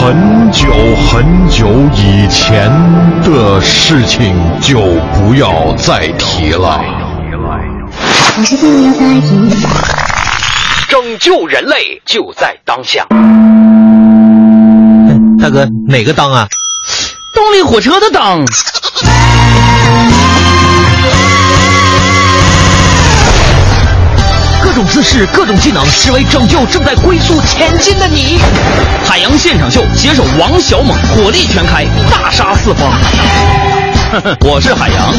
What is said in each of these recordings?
很久很久以前的事情就不要再提了。我是不要再提。拯救人类就在当下。大哥，哪个当啊？动力火车的当。种姿势，各种技能，只为拯救正在龟速前进的你。海洋现场秀，携手王小猛，火力全开，大杀四方。我是海洋，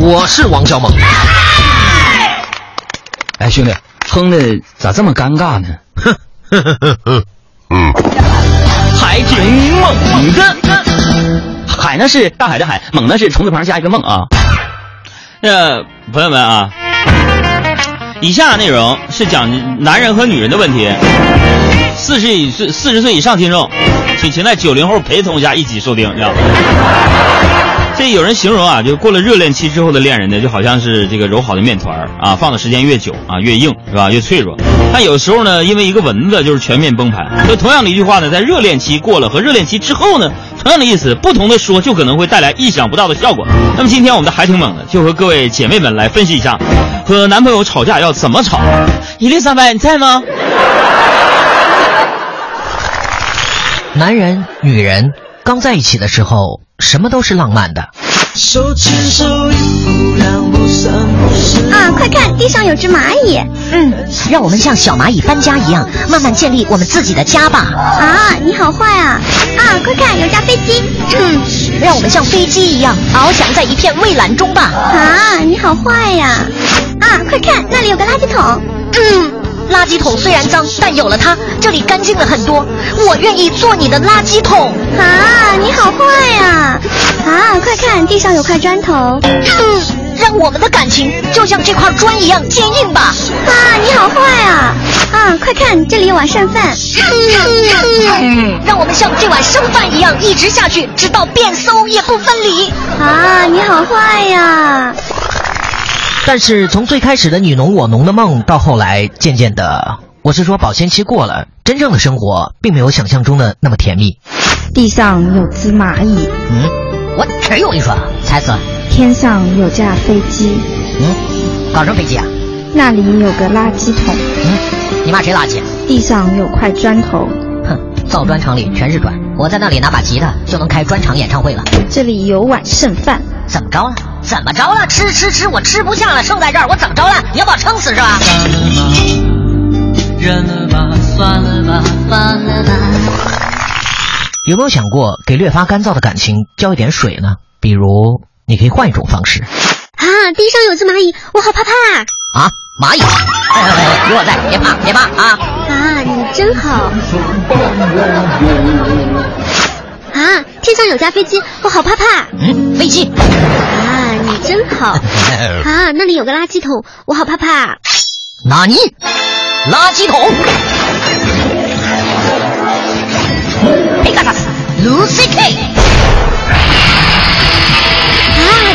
我是王小猛。哎，兄弟，哼的咋这么尴尬呢？嗯，还挺猛的。海呢是大海的海，猛呢是虫字旁加一个梦啊。那朋友们啊，以下内容是讲男人和女人的问题。四十以岁四十岁以上听众，请请在九零后陪同下一起收听，知道吗？这有人形容啊，就过了热恋期之后的恋人呢，就好像是这个揉好的面团啊，放的时间越久啊，越硬是吧？越脆弱。但有时候呢，因为一个蚊子就是全面崩盘。就同样的一句话呢，在热恋期过了和热恋期之后呢，同样的意思，不同的说就可能会带来意想不到的效果。那么今天我们的还挺猛的，就和各位姐妹们来分析一下，和男朋友吵架要怎么吵。伊丽莎白，你在吗？男人、女人刚在一起的时候，什么都是浪漫的。手牵手，一步两步三步四啊，快看，地上有只蚂蚁。嗯，让我们像小蚂蚁搬家一样，慢慢建立我们自己的家吧。啊，你好坏啊！啊，快看，有架飞机。嗯，让我们像飞机一样翱翔在一片蔚蓝中吧。啊，你好坏呀！啊，快看，那里有个垃圾桶。嗯，垃圾桶虽然脏，但有了它，这里干净了很多。我愿意做你的垃圾桶。啊，你好坏呀！啊，快看，地上有块砖头。嗯，让我们的感情就像这块砖一样坚硬吧。啊，你好坏啊！啊，快看，这里有碗剩饭。嗯，让我们像这碗剩饭一样一直下去，直到变馊也不分离。啊，你好坏呀！但是从最开始的你侬我侬的梦，到后来渐渐的，我是说保鲜期过了，真正的生活并没有想象中的那么甜蜜。地上有只蚂蚁，嗯，我只有一说，猜测天上有架飞机，嗯，搞什么飞机啊？那里有个垃圾桶，嗯，你骂谁垃圾？地上有块砖头，哼，造砖厂里全是砖，我在那里拿把吉他就能开专场演唱会了。这里有碗剩饭，怎么着了？怎么着了？吃吃吃，我吃不下了，剩在这儿，我怎么着了？你要把我撑死是吧？算了吧，算了吧，算了吧，算了吧。有没有想过给略发干燥的感情浇一点水呢？比如，你可以换一种方式。啊，地上有只蚂蚁，我好怕怕啊！啊，蚂蚁！哎哎哎，有我在，别怕，别怕啊！啊，你真好。啊，天上有架飞机，我好怕怕。嗯，飞机。啊，你真好。啊，那里有个垃圾桶，我好怕怕。纳尼？垃圾桶。啊，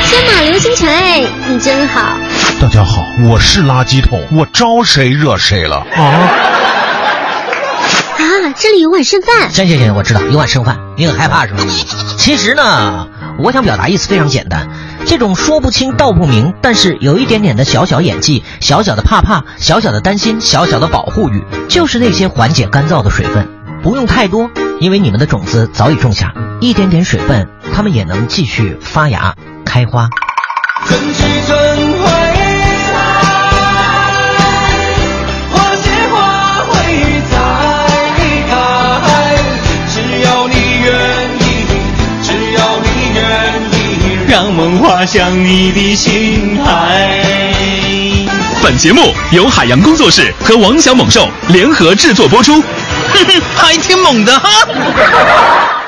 天马流星锤，你真好。大家好，我是垃圾桶，我招谁惹谁了啊？啊，这里有碗剩饭。行行行，我知道有碗剩饭，你很害怕是吧？其实呢，我想表达意思非常简单，这种说不清道不明，但是有一点点的小小演技、小小的怕怕、小小的担心、小小的保护欲，就是那些缓解干燥的水分，不用太多，因为你们的种子早已种下，一点点水分，它们也能继续发芽开花。让梦滑向你的心海。本节目由海洋工作室和王小猛兽联合制作播出。还挺猛的哈。